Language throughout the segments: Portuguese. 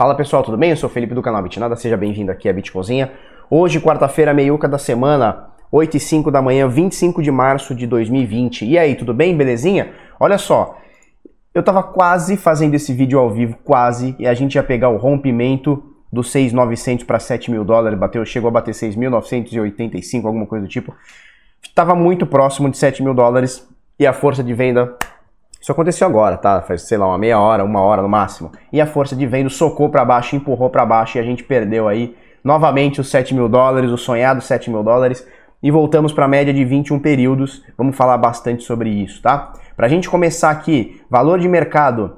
Fala pessoal, tudo bem? Eu sou o Felipe do canal Bitnada, seja bem-vindo aqui à Bitcozinha. Hoje, quarta-feira, meiuca da semana, 8 e 5 da manhã, 25 de março de 2020. E aí, tudo bem? Belezinha? Olha só, eu tava quase fazendo esse vídeo ao vivo, quase, e a gente ia pegar o rompimento dos 6.900 para 7 mil dólares, bateu, chegou a bater 6.985, alguma coisa do tipo. Tava muito próximo de 7 mil dólares e a força de venda isso aconteceu agora, tá? Faz, sei lá, uma meia hora, uma hora no máximo. E a força de venda socou para baixo, empurrou para baixo e a gente perdeu aí novamente os 7 mil dólares, os sonhados 7 mil dólares. E voltamos para a média de 21 períodos. Vamos falar bastante sobre isso, tá? Para a gente começar aqui, valor de mercado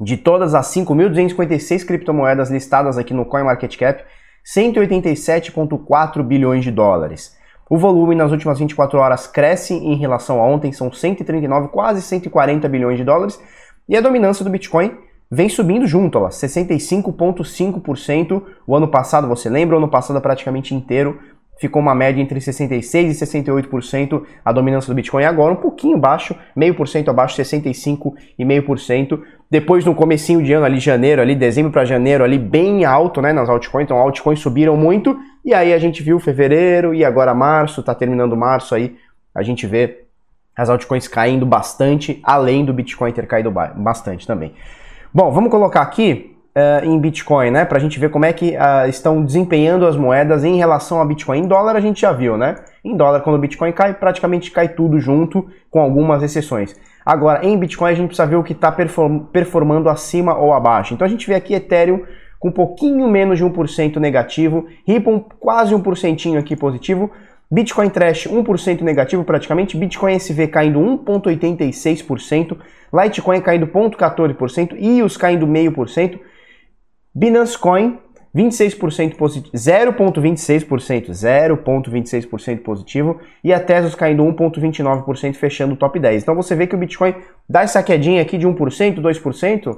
de todas as 5.256 criptomoedas listadas aqui no CoinMarketCap, 187,4 bilhões de dólares. O volume nas últimas 24 horas cresce em relação a ontem, são 139, quase 140 bilhões de dólares, e a dominância do Bitcoin vem subindo junto, 65,5%. O ano passado, você lembra, o ano passado praticamente inteiro ficou uma média entre 66% e 68% a dominância do Bitcoin. Agora um pouquinho baixo, meio por cento abaixo, 65,5%. Depois no comecinho de ano, ali janeiro, ali dezembro para janeiro, ali bem alto, né, nas altcoins. Então altcoins subiram muito e aí a gente viu fevereiro e agora março, tá terminando março aí, a gente vê as altcoins caindo bastante, além do Bitcoin ter caído bastante também. Bom, vamos colocar aqui uh, em Bitcoin, né? Para a gente ver como é que uh, estão desempenhando as moedas em relação a Bitcoin. Em dólar a gente já viu, né? Em dólar, quando o Bitcoin cai, praticamente cai tudo junto, com algumas exceções. Agora, em Bitcoin a gente precisa ver o que está perform performando acima ou abaixo. Então a gente vê aqui Ethereum com um pouquinho menos de 1% negativo, Ripple quase 1% aqui positivo, Bitcoin Trash 1% negativo praticamente, Bitcoin SV caindo 1,86%, Litecoin caindo 0,14%, EOS caindo 0,5%, Binance Coin, 26% positivo, 0,26%, 0,26% positivo e a Tesos caindo 1,29%, fechando o top 10. Então você vê que o Bitcoin dá essa quedinha aqui de 1%, 2%,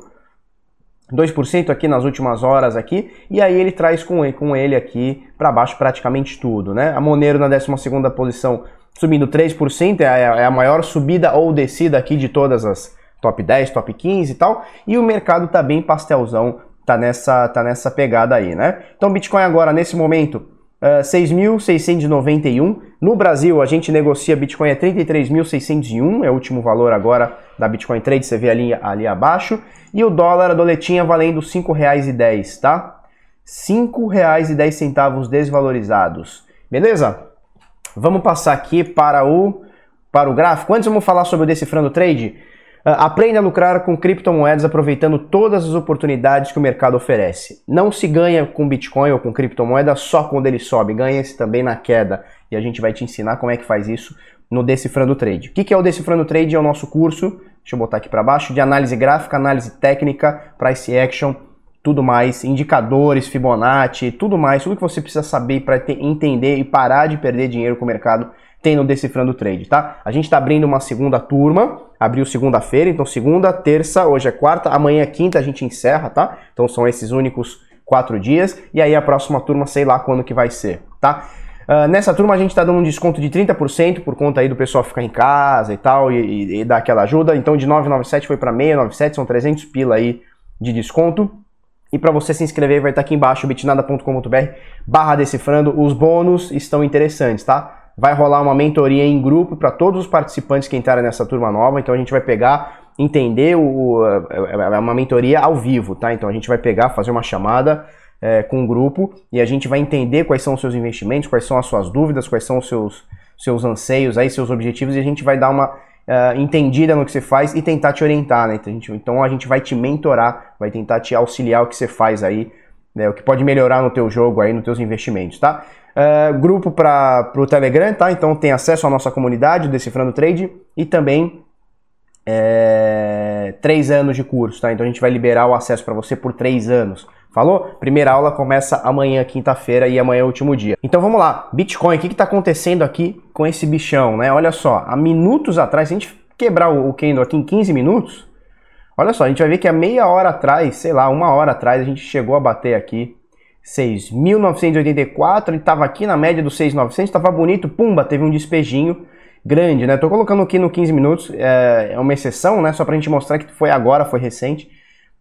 2% aqui nas últimas horas aqui, e aí ele traz com ele, com ele aqui para baixo praticamente tudo, né? A Monero na 12ª posição subindo 3%, é a, é a maior subida ou descida aqui de todas as top 10, top 15 e tal, e o mercado tá bem pastelzão tá nessa, tá nessa pegada aí, né? Então, Bitcoin agora, nesse momento, uh, eh, 6.691. No Brasil, a gente negocia Bitcoin a 33.601, é o último valor agora da Bitcoin Trade, você vê ali, ali abaixo. E o dólar, a doletinha, valendo R$ 5,10, tá? R$ 5,10 desvalorizados. Beleza? Vamos passar aqui para o, para o gráfico. Antes vamos falar sobre o Decifrando Trade. Ah, aprenda a lucrar com criptomoedas aproveitando todas as oportunidades que o mercado oferece. Não se ganha com Bitcoin ou com criptomoeda só quando ele sobe, ganha-se também na queda. E a gente vai te ensinar como é que faz isso no Decifrando Trade. O que é o Decifrando Trade? É o nosso curso, deixa eu botar aqui para baixo, de análise gráfica, análise técnica, price action, tudo mais, indicadores, Fibonacci, tudo mais, tudo que você precisa saber para entender e parar de perder dinheiro com o mercado tem no Decifrando Trade, tá? A gente está abrindo uma segunda turma, abriu segunda-feira, então segunda, terça, hoje é quarta, amanhã é quinta a gente encerra, tá? Então são esses únicos quatro dias, e aí a próxima turma sei lá quando que vai ser, tá? Uh, nessa turma a gente está dando um desconto de 30% por conta aí do pessoal ficar em casa e tal, e, e, e dar aquela ajuda, então de 997 foi para 697, são 300 pila aí de desconto. E para você se inscrever vai estar tá aqui embaixo bitnada.com.br barra decifrando. Os bônus estão interessantes, tá? Vai rolar uma mentoria em grupo para todos os participantes que entrarem nessa turma nova. Então a gente vai pegar, entender o, é uma mentoria ao vivo, tá? Então a gente vai pegar, fazer uma chamada é, com o grupo e a gente vai entender quais são os seus investimentos, quais são as suas dúvidas, quais são os seus, seus anseios, aí, seus objetivos e a gente vai dar uma uh, entendida no que você faz e tentar te orientar, né? Então a, gente, então a gente vai te mentorar, vai tentar te auxiliar o que você faz aí, né? O que pode melhorar no teu jogo aí, nos teus investimentos, tá? Uh, grupo para o Telegram, tá? Então tem acesso à nossa comunidade, Decifrando Trade, e também é, três anos de curso, tá? Então a gente vai liberar o acesso para você por três anos. Falou? Primeira aula começa amanhã, quinta-feira, e amanhã é o último dia. Então vamos lá, Bitcoin, o que está acontecendo aqui com esse bichão, né? Olha só, há minutos atrás, se a gente quebrar o candle aqui em 15 minutos, olha só, a gente vai ver que há meia hora atrás, sei lá, uma hora atrás, a gente chegou a bater aqui 6.984, ele estava aqui na média dos 6.900, estava bonito, pumba, teve um despejinho grande, né? Tô colocando aqui no 15 minutos, é, é uma exceção, né? Só para a gente mostrar que foi agora, foi recente.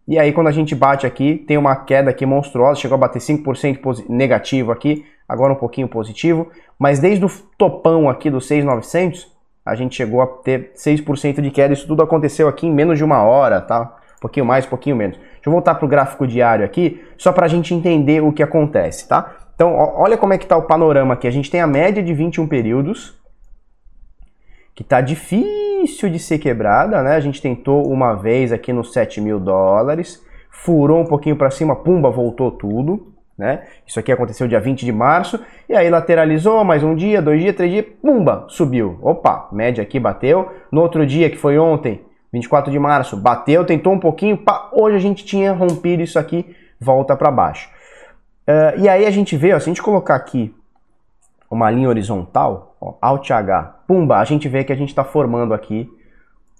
E aí quando a gente bate aqui, tem uma queda aqui monstruosa, chegou a bater 5% negativo aqui, agora um pouquinho positivo, mas desde o topão aqui do 6,900, a gente chegou a ter 6% de queda. Isso tudo aconteceu aqui em menos de uma hora, tá? Um pouquinho mais, um pouquinho menos. Deixa eu voltar para o gráfico diário aqui, só para a gente entender o que acontece, tá? Então, olha como é que está o panorama aqui. A gente tem a média de 21 períodos, que está difícil de ser quebrada, né? A gente tentou uma vez aqui nos 7 mil dólares, furou um pouquinho para cima, pumba, voltou tudo, né? Isso aqui aconteceu dia 20 de março, e aí lateralizou mais um dia, dois dias, três dias, pumba, subiu. Opa, média aqui bateu. No outro dia, que foi ontem, 24 de março, bateu, tentou um pouquinho, pá, hoje a gente tinha rompido isso aqui, volta para baixo. Uh, e aí a gente vê, ó, se a gente colocar aqui uma linha horizontal, ó, Alt H, pumba, a gente vê que a gente está formando aqui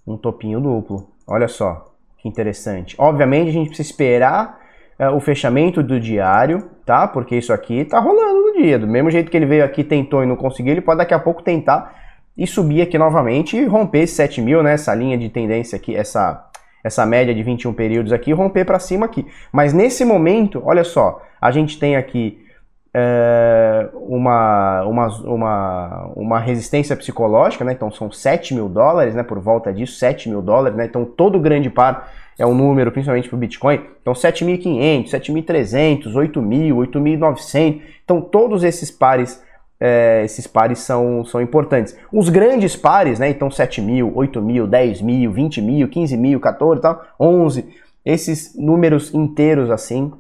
um topinho duplo. Olha só, que interessante. Obviamente a gente precisa esperar uh, o fechamento do diário, tá? Porque isso aqui está rolando no dia. Do mesmo jeito que ele veio aqui, tentou e não conseguiu, ele pode daqui a pouco tentar e subir aqui novamente e romper esse 7 mil, né? Essa linha de tendência aqui, essa, essa média de 21 períodos aqui, romper para cima aqui. Mas nesse momento, olha só, a gente tem aqui é, uma, uma, uma, uma resistência psicológica, né? Então são 7 mil dólares, né? Por volta disso, 7 mil dólares, né? Então todo grande par é um número, principalmente para o Bitcoin. Então 7.500, 7.300, 8.000, 8.900. Então todos esses pares é, esses pares são, são importantes. Os grandes pares, né, então 7 mil, 8 mil, 10 mil, 20 mil, 15 mil, 14 tal, 11, esses números inteiros assim,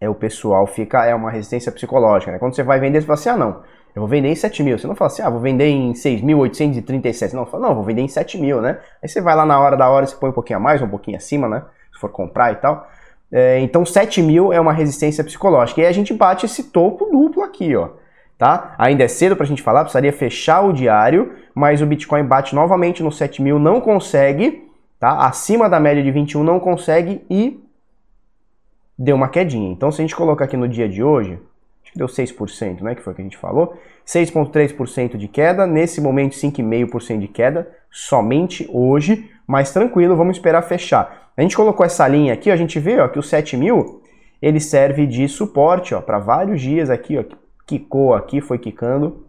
é o pessoal fica, é uma resistência psicológica, né? Quando você vai vender, você fala assim, ah não, eu vou vender em 7 mil. Você não fala assim, ah, vou vender em 6.837. Não, fala, não, vou vender em 7 mil, né? Aí você vai lá na hora da hora, você põe um pouquinho a mais, um pouquinho acima, né? Se for comprar e tal. É, então 7 mil é uma resistência psicológica. E aí a gente bate esse topo duplo aqui, ó tá? Ainda é cedo para a gente falar, precisaria fechar o diário, mas o Bitcoin bate novamente no 7 mil, não consegue, tá? Acima da média de 21 não consegue e deu uma quedinha. Então, se a gente colocar aqui no dia de hoje, acho que deu 6%, né? Que foi o que a gente falou. 6,3% de queda, nesse momento 5,5% de queda, somente hoje, mas tranquilo, vamos esperar fechar. A gente colocou essa linha aqui, a gente vê ó, que o 7 mil ele serve de suporte para vários dias aqui, ó, quicou aqui, foi quicando.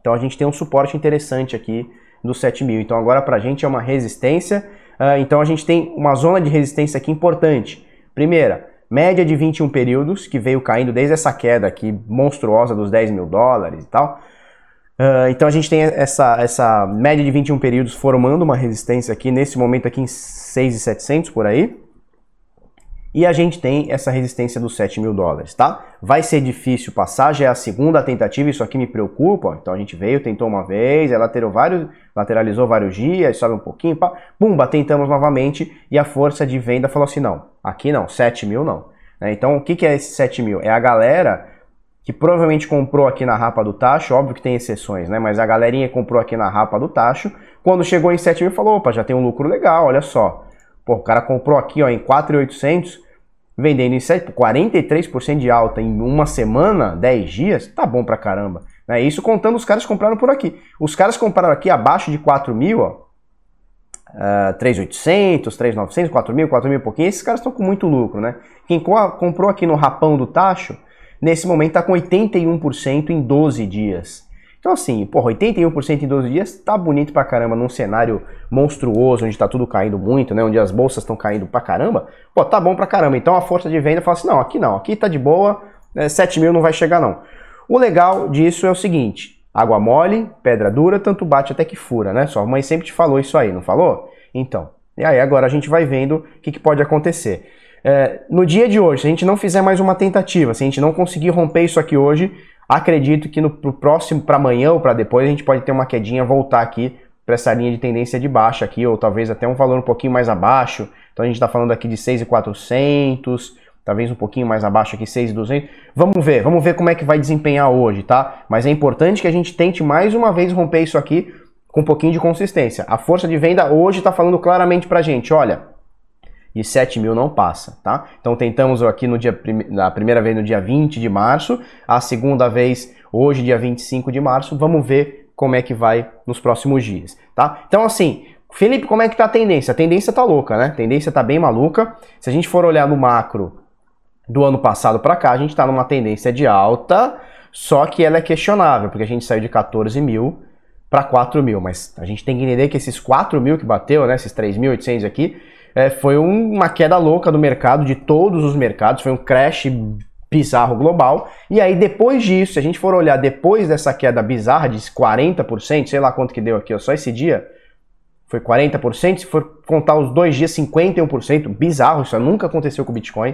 Então a gente tem um suporte interessante aqui do 7000. Então agora para a gente é uma resistência. Uh, então a gente tem uma zona de resistência aqui importante. Primeira, média de 21 períodos, que veio caindo desde essa queda aqui monstruosa dos 10 mil dólares e tal. Uh, então a gente tem essa, essa média de 21 períodos formando uma resistência aqui, nesse momento aqui em 6,700 por aí e a gente tem essa resistência dos 7 mil dólares, tá? Vai ser difícil passar, já é a segunda tentativa, isso aqui me preocupa. Então a gente veio, tentou uma vez, ela vários, lateralizou vários dias, sobe um pouquinho, pá, pumba, tentamos novamente e a força de venda falou assim: não, aqui não, 7 mil não. Né? Então o que, que é esse 7 mil? É a galera que provavelmente comprou aqui na rapa do tacho, óbvio que tem exceções, né? Mas a galerinha comprou aqui na rapa do tacho, quando chegou em 7 mil falou: opa, já tem um lucro legal, olha só. Pô, o cara comprou aqui ó, em 4,800 vendendo em 7, 43% de alta em uma semana, 10 dias, tá bom pra caramba. Né? Isso contando os caras compraram por aqui. Os caras compraram aqui abaixo de 4 mil, ó, uh, 3.800, 3.900, 4 mil, 4 mil e pouquinho, esses caras estão com muito lucro, né? Quem comprou aqui no rapão do tacho, nesse momento está com 81% em 12 dias. Então, assim, porra, 81% em 12 dias tá bonito pra caramba num cenário monstruoso, onde tá tudo caindo muito, né? Onde as bolsas estão caindo pra caramba. Pô, tá bom pra caramba. Então a força de venda fala assim: não, aqui não, aqui tá de boa, né, 7 mil não vai chegar não. O legal disso é o seguinte: água mole, pedra dura, tanto bate até que fura, né? Sua mãe sempre te falou isso aí, não falou? Então, e aí agora a gente vai vendo o que, que pode acontecer. É, no dia de hoje, se a gente não fizer mais uma tentativa, se a gente não conseguir romper isso aqui hoje, Acredito que no próximo, para amanhã ou para depois, a gente pode ter uma quedinha, voltar aqui para essa linha de tendência de baixa aqui, ou talvez até um valor um pouquinho mais abaixo. Então a gente está falando aqui de 6,400, talvez um pouquinho mais abaixo aqui, 6,200. Vamos ver, vamos ver como é que vai desempenhar hoje, tá? Mas é importante que a gente tente mais uma vez romper isso aqui com um pouquinho de consistência. A força de venda hoje está falando claramente para gente, olha, de 7 mil não passa, tá? Então tentamos aqui no dia, na primeira vez no dia 20 de março, a segunda vez hoje, dia 25 de março, vamos ver como é que vai nos próximos dias, tá? Então assim, Felipe, como é que tá a tendência? A tendência tá louca, né? A tendência tá bem maluca. Se a gente for olhar no macro do ano passado para cá, a gente tá numa tendência de alta, só que ela é questionável, porque a gente saiu de 14 mil para 4 mil, mas a gente tem que entender que esses 4 mil que bateu, né, esses 3.800 aqui, é, foi um, uma queda louca do mercado, de todos os mercados, foi um crash bizarro global. E aí, depois disso, se a gente for olhar depois dessa queda bizarra de 40%, sei lá quanto que deu aqui, ó, só esse dia, foi 40%, se for contar os dois dias, 51%, bizarro, isso nunca aconteceu com o Bitcoin.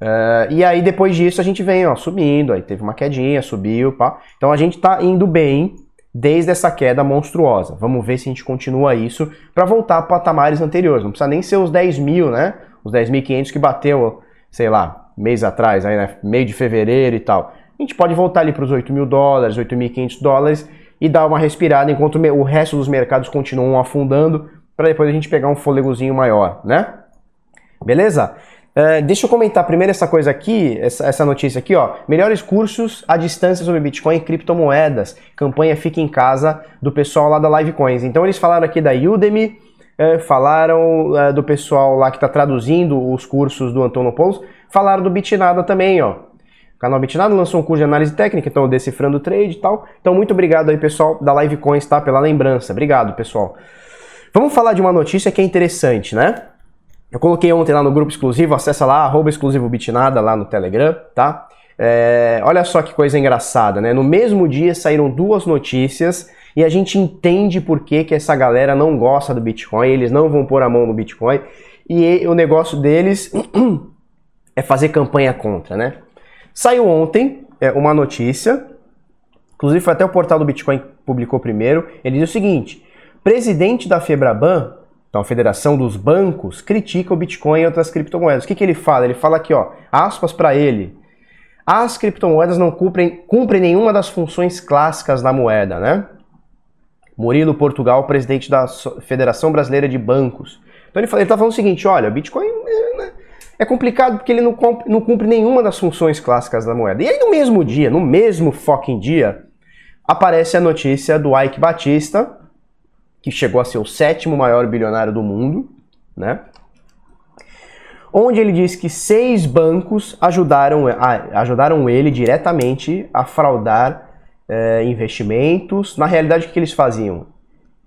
Uh, e aí, depois disso, a gente vem ó, subindo, aí teve uma quedinha, subiu, pá. Então a gente tá indo bem desde essa queda monstruosa. Vamos ver se a gente continua isso para voltar para patamares anteriores. Não precisa nem ser os 10 mil, né? Os 10.500 que bateu, sei lá, mês atrás, aí, né? meio de fevereiro e tal. A gente pode voltar ali para os 8 mil dólares, 8.500 dólares e dar uma respirada enquanto o resto dos mercados continuam afundando para depois a gente pegar um fôlegozinho maior, né? Beleza? Uh, deixa eu comentar primeiro essa coisa aqui, essa, essa, notícia aqui, ó. Melhores cursos à distância sobre Bitcoin e criptomoedas. Campanha Fica em Casa do pessoal lá da Livecoins. Então eles falaram aqui da Udemy, uh, falaram uh, do pessoal lá que está traduzindo os cursos do Antonopoulos, falaram do Bitnada também, ó. O canal Bitnada lançou um curso de análise técnica, então decifrando o trade e tal. Então muito obrigado aí pessoal da Livecoins, tá? Pela lembrança. Obrigado, pessoal. Vamos falar de uma notícia que é interessante, né? Eu coloquei ontem lá no grupo exclusivo, acessa lá, arroba exclusivo bitnada lá no Telegram, tá? É, olha só que coisa engraçada, né? No mesmo dia saíram duas notícias e a gente entende por que, que essa galera não gosta do Bitcoin, eles não vão pôr a mão no Bitcoin e o negócio deles é fazer campanha contra, né? Saiu ontem é, uma notícia, inclusive foi até o portal do Bitcoin que publicou primeiro, ele diz o seguinte, presidente da Febraban então a Federação dos Bancos critica o Bitcoin e outras criptomoedas. O que, que ele fala? Ele fala aqui, ó, aspas para ele. As criptomoedas não cumprem, cumprem nenhuma das funções clássicas da moeda, né? Murilo Portugal, presidente da Federação Brasileira de Bancos. Então ele, está falando o seguinte, olha, Bitcoin é, né, é complicado porque ele não cumpre, não cumpre nenhuma das funções clássicas da moeda. E aí no mesmo dia, no mesmo fucking dia, aparece a notícia do Ike Batista, que chegou a ser o sétimo maior bilionário do mundo, né? Onde ele diz que seis bancos ajudaram, ajudaram ele diretamente a fraudar é, investimentos. Na realidade, o que eles faziam?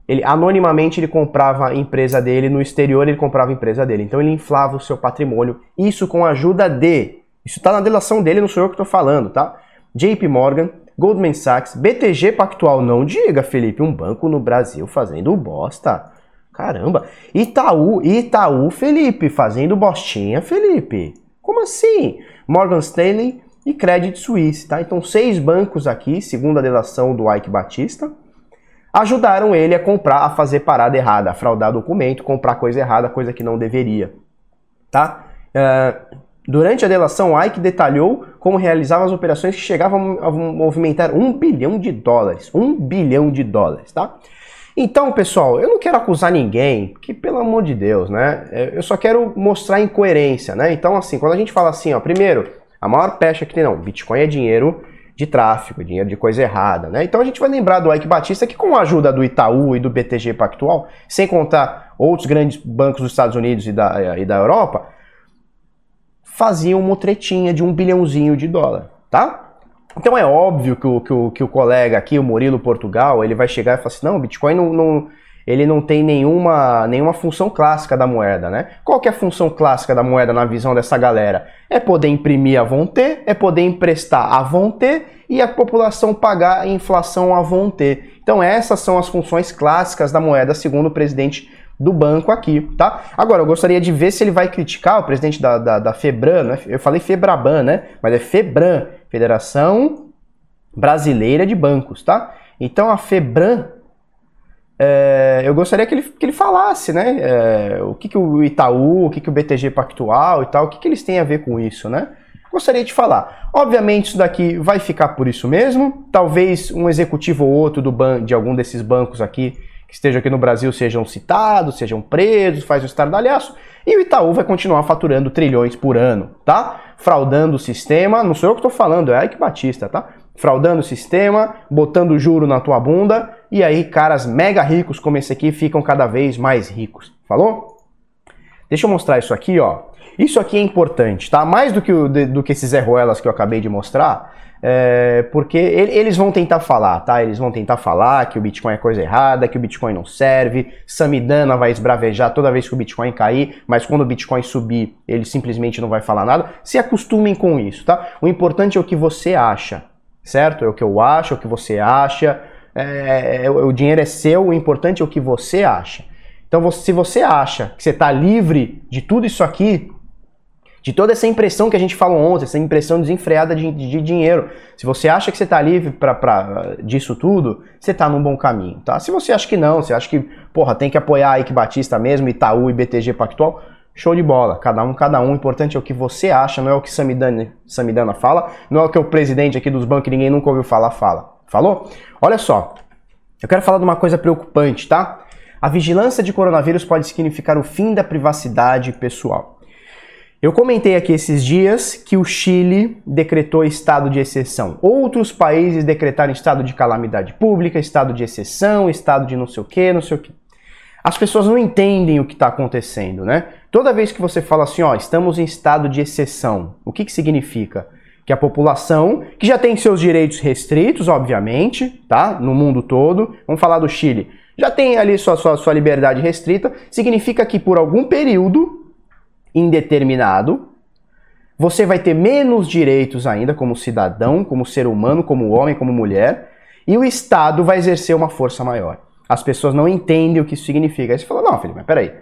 Ele anonimamente ele comprava a empresa dele, no exterior ele comprava a empresa dele. Então ele inflava o seu patrimônio, isso com a ajuda de. Isso está na delação dele, não sou eu que estou falando, tá? JP Morgan, Goldman Sachs, BTG Pactual, não diga, Felipe, um banco no Brasil fazendo bosta. Caramba. Itaú, Itaú, Felipe, fazendo bostinha, Felipe. Como assim? Morgan Stanley e Credit Suisse, tá? Então, seis bancos aqui, segundo a delação do Ike Batista, ajudaram ele a comprar, a fazer parada errada, a fraudar documento, comprar coisa errada, coisa que não deveria, tá? Uh, Durante a delação, Ike detalhou como realizava as operações que chegavam a movimentar um bilhão de dólares. Um bilhão de dólares, tá? Então, pessoal, eu não quero acusar ninguém, que pelo amor de Deus, né? É, eu só quero mostrar incoerência, né? Então, assim, quando a gente fala assim, ó, primeiro, a maior pecha que tem, não, Bitcoin é dinheiro de tráfico, dinheiro de coisa errada, né? Então a gente vai lembrar do Ike Batista que com a ajuda do Itaú e do BTG Pactual, sem contar outros grandes bancos dos Estados Unidos e da, e da Europa, faziam uma tretinha de um bilhãozinho de dólar, tá? Então é óbvio que o, que o, que o colega aqui, o Murilo Portugal, ele vai chegar e falar assim, não, o Bitcoin não, não, ele não tem nenhuma, nenhuma função clássica da moeda, né? Qual que é a função clássica da moeda na visão dessa galera? É poder imprimir a vontade, é poder emprestar a vontade e a população pagar a inflação a vontade. Então essas são as funções clássicas da moeda, segundo o presidente do banco aqui, tá? Agora, eu gostaria de ver se ele vai criticar o presidente da, da, da Febran, né? eu falei Febraban, né? Mas é Febran, Federação Brasileira de Bancos, tá? Então a Febran, é, eu gostaria que ele, que ele falasse, né? É, o que, que o Itaú, o que, que o BTG Pactual e tal, o que, que eles têm a ver com isso, né? Gostaria de falar. Obviamente, isso daqui vai ficar por isso mesmo. Talvez um executivo ou outro do ban de algum desses bancos aqui que estejam aqui no Brasil sejam citados, sejam presos, faz o estardalhaço, e o Itaú vai continuar faturando trilhões por ano, tá? Fraudando o sistema, não sou eu que estou falando, é Ike Batista, tá? Fraudando o sistema, botando juro na tua bunda e aí caras mega ricos como esse aqui ficam cada vez mais ricos. Falou? Deixa eu mostrar isso aqui, ó. Isso aqui é importante, tá? Mais do que, o, do que esses Ruelas que eu acabei de mostrar, é, porque eles vão tentar falar, tá? Eles vão tentar falar que o Bitcoin é coisa errada, que o Bitcoin não serve, Samidana vai esbravejar toda vez que o Bitcoin cair, mas quando o Bitcoin subir, ele simplesmente não vai falar nada. Se acostumem com isso, tá? O importante é o que você acha, certo? É o que eu acho, é o que você acha. É, é, o dinheiro é seu, o importante é o que você acha. Então, se você acha que você está livre de tudo isso aqui, de toda essa impressão que a gente falou ontem, essa impressão desenfreada de, de dinheiro. Se você acha que você está livre para disso tudo, você está num bom caminho, tá? Se você acha que não, você acha que, porra, tem que apoiar a Ike Batista mesmo, Itaú e BTG Pactual, show de bola. Cada um, cada um. O importante é o que você acha, não é o que Samidana, Samidana fala, não é o que o presidente aqui dos bancos que ninguém nunca ouviu falar fala. Falou? Olha só, eu quero falar de uma coisa preocupante, tá? A vigilância de coronavírus pode significar o fim da privacidade pessoal. Eu comentei aqui esses dias que o Chile decretou estado de exceção. Outros países decretaram estado de calamidade pública, estado de exceção, estado de não sei o que, não sei o que. As pessoas não entendem o que está acontecendo, né? Toda vez que você fala assim, ó, estamos em estado de exceção, o que, que significa? Que a população, que já tem seus direitos restritos, obviamente, tá? No mundo todo, vamos falar do Chile, já tem ali sua, sua, sua liberdade restrita, significa que por algum período indeterminado, você vai ter menos direitos ainda como cidadão, como ser humano, como homem, como mulher, e o Estado vai exercer uma força maior. As pessoas não entendem o que isso significa. Aí você fala, não, Felipe, mas peraí.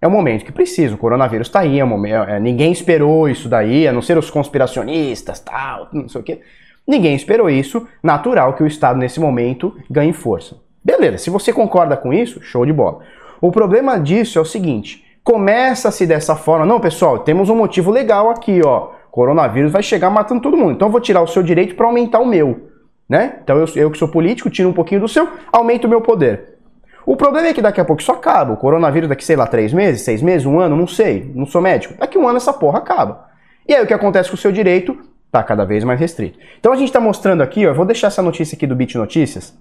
É um momento que precisa, o coronavírus está aí, é momento, é, ninguém esperou isso daí, a não ser os conspiracionistas, tal, não sei o quê. Ninguém esperou isso, natural que o Estado nesse momento ganhe força. Beleza, se você concorda com isso, show de bola. O problema disso é o seguinte: começa-se dessa forma. Não, pessoal, temos um motivo legal aqui, ó. Coronavírus vai chegar matando todo mundo. Então eu vou tirar o seu direito para aumentar o meu. Né? Então eu, eu que sou político, tiro um pouquinho do seu, aumento o meu poder. O problema é que daqui a pouco isso acaba. O coronavírus daqui, sei lá, três meses, seis meses, um ano, não sei. Não sou médico. Daqui um ano essa porra acaba. E aí o que acontece com o seu direito tá cada vez mais restrito. Então a gente está mostrando aqui, ó, eu vou deixar essa notícia aqui do Bit Notícias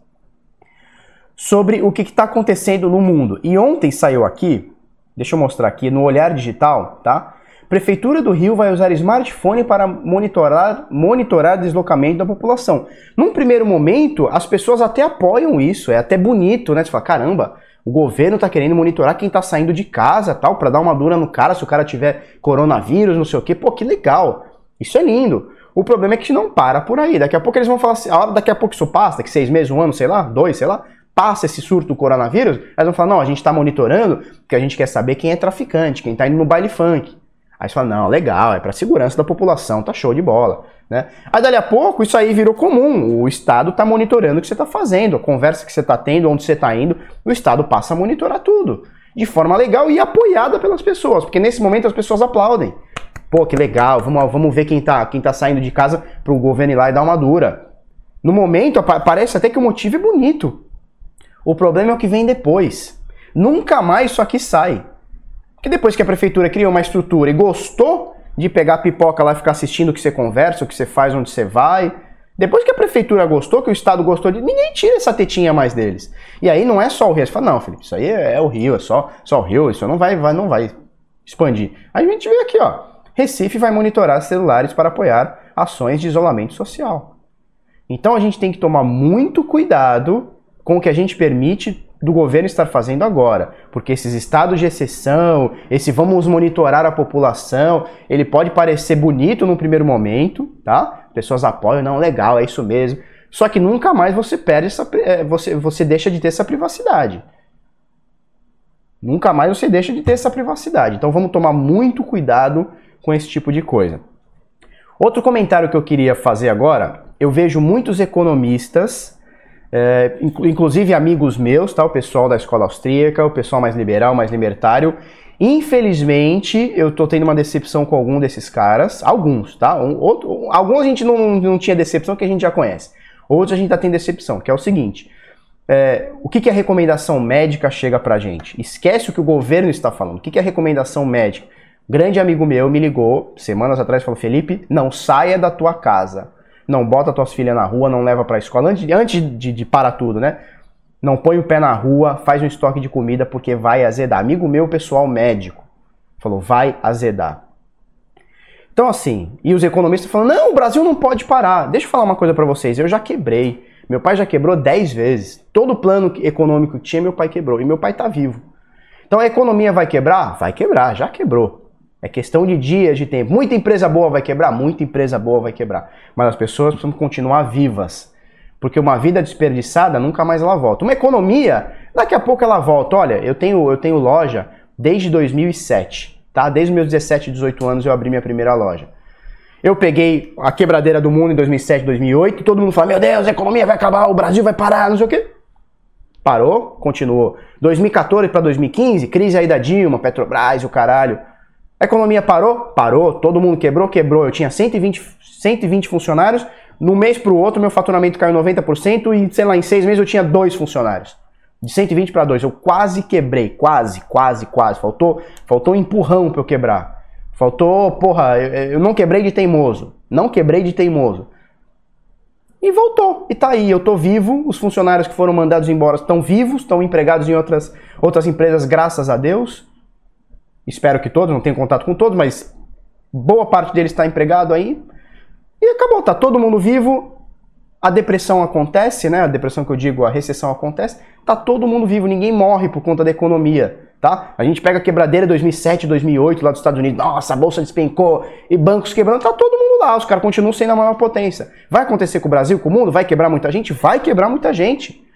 sobre o que está acontecendo no mundo. E ontem saiu aqui Deixa eu mostrar aqui no olhar digital, tá? Prefeitura do Rio vai usar smartphone para monitorar, monitorar deslocamento da população. Num primeiro momento, as pessoas até apoiam isso, é até bonito, né? Você fala, caramba, o governo está querendo monitorar quem está saindo de casa, tal, para dar uma dura no cara se o cara tiver coronavírus, não sei o quê. Pô, que legal. Isso é lindo. O problema é que não para por aí. Daqui a pouco eles vão falar assim, ah, daqui a pouco isso passa, daqui seis meses, um ano, sei lá, dois, sei lá passa esse surto do coronavírus, elas vão falar, não, a gente está monitorando porque a gente quer saber quem é traficante, quem está indo no baile funk. Aí você fala, não, legal, é para segurança da população, tá show de bola. Né? Aí dali a pouco isso aí virou comum, o Estado está monitorando o que você está fazendo, a conversa que você está tendo, onde você está indo, o Estado passa a monitorar tudo, de forma legal e apoiada pelas pessoas, porque nesse momento as pessoas aplaudem. Pô, que legal, vamos, vamos ver quem está quem tá saindo de casa para o governo ir lá e dar uma dura. No momento, parece até que o motivo é bonito. O problema é o que vem depois. Nunca mais isso aqui sai. Porque depois que a prefeitura criou uma estrutura e gostou de pegar a pipoca lá e ficar assistindo o que você conversa, o que você faz, onde você vai, depois que a prefeitura gostou, que o Estado gostou de. Ninguém tira essa tetinha mais deles. E aí não é só o Rio. Você fala, não, Felipe, isso aí é, é o Rio, é só, só o Rio, isso não vai, vai, não vai expandir. Aí a gente vê aqui, ó. Recife vai monitorar celulares para apoiar ações de isolamento social. Então a gente tem que tomar muito cuidado com o que a gente permite do governo estar fazendo agora, porque esses estados de exceção, esse vamos monitorar a população, ele pode parecer bonito no primeiro momento, tá? Pessoas apoiam, não, legal, é isso mesmo. Só que nunca mais você perde essa, é, você, você deixa de ter essa privacidade. Nunca mais você deixa de ter essa privacidade. Então vamos tomar muito cuidado com esse tipo de coisa. Outro comentário que eu queria fazer agora, eu vejo muitos economistas é, inclusive amigos meus, tá? O pessoal da escola austríaca, o pessoal mais liberal, mais libertário. Infelizmente, eu tô tendo uma decepção com algum desses caras. Alguns, tá? Um, outro, alguns a gente não, não tinha decepção que a gente já conhece. Outros a gente tá tendo decepção, que é o seguinte. É, o que, que a recomendação médica chega pra gente? Esquece o que o governo está falando. O que, que a recomendação médica? Grande amigo meu me ligou semanas atrás e falou: Felipe, não saia da tua casa não bota tuas filhas na rua, não leva pra escola, antes, antes de, de tudo, né? Não põe o pé na rua, faz um estoque de comida porque vai azedar. Amigo meu, pessoal médico, falou, vai azedar. Então assim, e os economistas falam, não, o Brasil não pode parar. Deixa eu falar uma coisa para vocês, eu já quebrei. Meu pai já quebrou 10 vezes. Todo plano econômico que tinha, meu pai quebrou. E meu pai tá vivo. Então a economia vai quebrar? Vai quebrar, já quebrou. É questão de dias, de tempo. Muita empresa boa vai quebrar? Muita empresa boa vai quebrar. Mas as pessoas precisam continuar vivas. Porque uma vida desperdiçada nunca mais ela volta. Uma economia, daqui a pouco ela volta. Olha, eu tenho, eu tenho loja desde 2007, tá? Desde meus 17, 18 anos eu abri minha primeira loja. Eu peguei a quebradeira do mundo em 2007, 2008, todo mundo fala: "Meu Deus, a economia vai acabar, o Brasil vai parar", não sei o quê. Parou, continuou. 2014 para 2015, crise aí da Dilma, Petrobras, o caralho. A economia parou? Parou. Todo mundo quebrou? Quebrou. Eu tinha 120, 120 funcionários, no mês para o outro, meu faturamento caiu 90% e, sei lá, em seis meses eu tinha dois funcionários. De 120 para dois. Eu quase quebrei. Quase, quase, quase. Faltou, faltou um empurrão para eu quebrar. Faltou, porra, eu, eu não quebrei de teimoso. Não quebrei de teimoso. E voltou. E tá aí, eu tô vivo. Os funcionários que foram mandados embora estão vivos, estão empregados em outras, outras empresas, graças a Deus. Espero que todos, não tenho contato com todos, mas boa parte deles está empregado aí. E acabou, tá todo mundo vivo, a depressão acontece, né? A depressão que eu digo, a recessão acontece, tá todo mundo vivo, ninguém morre por conta da economia, tá? A gente pega a quebradeira 2007, 2008 lá dos Estados Unidos, nossa, a bolsa despencou e bancos quebrando, tá todo mundo lá, os caras continuam sendo a maior potência. Vai acontecer com o Brasil, com o mundo? Vai quebrar muita gente? Vai quebrar muita gente.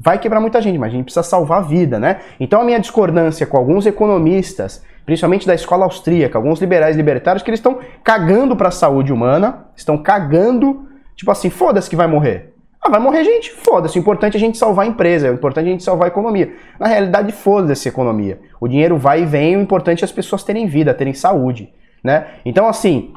Vai quebrar muita gente, mas a gente precisa salvar a vida, né? Então a minha discordância com alguns economistas principalmente da escola austríaca, alguns liberais libertários que eles estão cagando para a saúde humana, estão cagando, tipo assim, foda-se que vai morrer. Ah, vai morrer gente, foda-se. O importante é a gente salvar a empresa, o importante é a gente salvar a economia. Na realidade, foda-se a economia. O dinheiro vai e vem, o importante é as pessoas terem vida, terem saúde, né? Então, assim,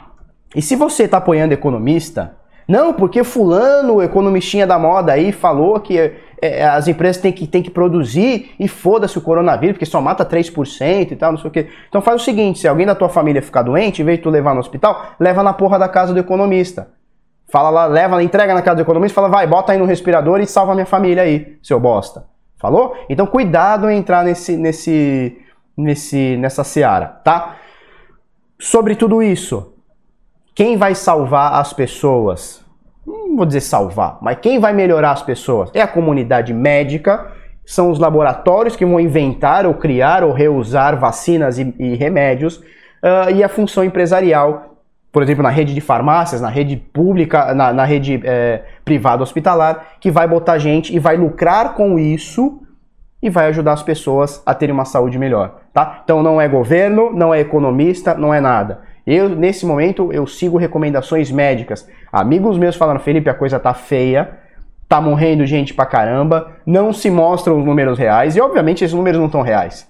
e se você está apoiando economista, não, porque fulano, o economistinha da moda aí, falou que é, é, as empresas têm que, têm que produzir e foda-se o coronavírus, porque só mata 3% e tal, não sei o quê. Então faz o seguinte, se alguém da tua família ficar doente, em vez de tu levar no hospital, leva na porra da casa do economista. Fala lá, leva, entrega na casa do economista, fala, vai, bota aí no respirador e salva minha família aí, seu bosta. Falou? Então cuidado em entrar nesse, nesse, nesse, nessa seara, tá? Sobre tudo isso, quem vai salvar as pessoas? Não vou dizer salvar, mas quem vai melhorar as pessoas? É a comunidade médica, são os laboratórios que vão inventar ou criar ou reusar vacinas e, e remédios, uh, e a função empresarial, por exemplo, na rede de farmácias, na rede pública, na, na rede é, privada hospitalar, que vai botar gente e vai lucrar com isso e vai ajudar as pessoas a terem uma saúde melhor, tá? Então não é governo, não é economista, não é nada. Eu, nesse momento, eu sigo recomendações médicas. Amigos meus falaram, Felipe, a coisa tá feia, tá morrendo gente pra caramba, não se mostram os números reais, e obviamente esses números não estão reais.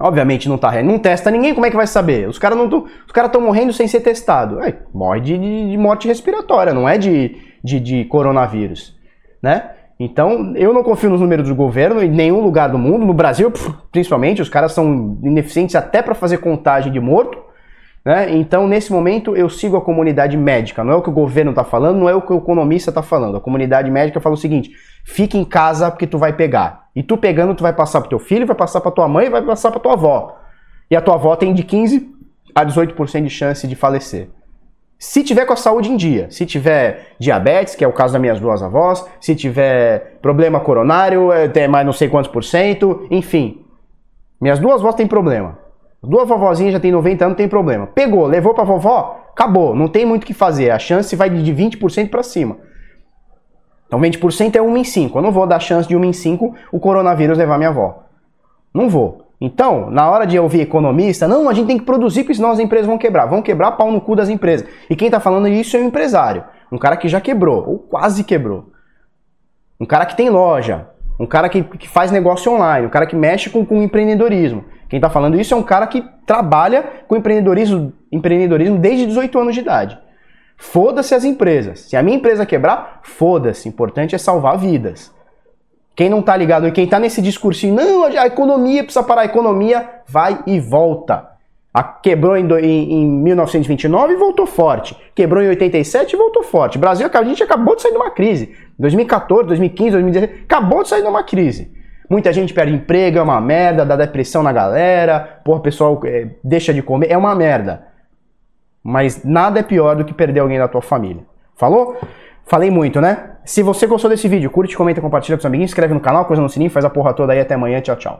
Obviamente não tá real. Não testa ninguém, como é que vai saber? Os caras não tão, os estão morrendo sem ser testado. É, morre de, de, de, morte respiratória, não é de, de, de coronavírus, né? Então, eu não confio nos números do governo em nenhum lugar do mundo. No Brasil, principalmente, os caras são ineficientes até para fazer contagem de morto. Né? Então, nesse momento, eu sigo a comunidade médica. Não é o que o governo está falando, não é o que o economista está falando. A comunidade médica fala o seguinte: fique em casa porque tu vai pegar. E tu pegando, tu vai passar para teu filho, vai passar para tua mãe vai passar para tua avó. E a tua avó tem de 15 a 18% de chance de falecer. Se tiver com a saúde em dia, se tiver diabetes, que é o caso das minhas duas avós, se tiver problema coronário, é, tem mais não sei quantos por cento, enfim. Minhas duas avós têm problema. Duas vovozinhas já tem 90 anos, não tem problema. Pegou, levou pra vovó, acabou, não tem muito o que fazer. A chance vai de 20% para cima. Então 20% é 1 em 5. Eu não vou dar chance de 1 em 5 o coronavírus levar minha avó. Não vou. Então, na hora de ouvir economista, não, a gente tem que produzir, porque senão as empresas vão quebrar. Vão quebrar pau no cu das empresas. E quem está falando isso é um empresário. Um cara que já quebrou, ou quase quebrou. Um cara que tem loja. Um cara que, que faz negócio online. Um cara que mexe com, com empreendedorismo. Quem está falando isso é um cara que trabalha com empreendedorismo, empreendedorismo desde 18 anos de idade. Foda-se as empresas. Se a minha empresa quebrar, foda-se. Importante é salvar vidas. Quem não tá ligado e quem tá nesse discursinho, não, a economia precisa parar, a economia vai e volta. quebrou em, em, em 1929 e voltou forte. Quebrou em 87 e voltou forte. Brasil, a gente acabou de sair de uma crise. 2014, 2015, 2016, acabou de sair de uma crise. Muita gente perde emprego, é uma merda, dá depressão na galera, porra, o pessoal é, deixa de comer, é uma merda. Mas nada é pior do que perder alguém da tua família. Falou? Falei muito, né? Se você gostou desse vídeo, curte, comenta, compartilha com os amiguinhos, inscreve no canal, coisa no sininho, faz a porra toda aí. Até amanhã. Tchau, tchau.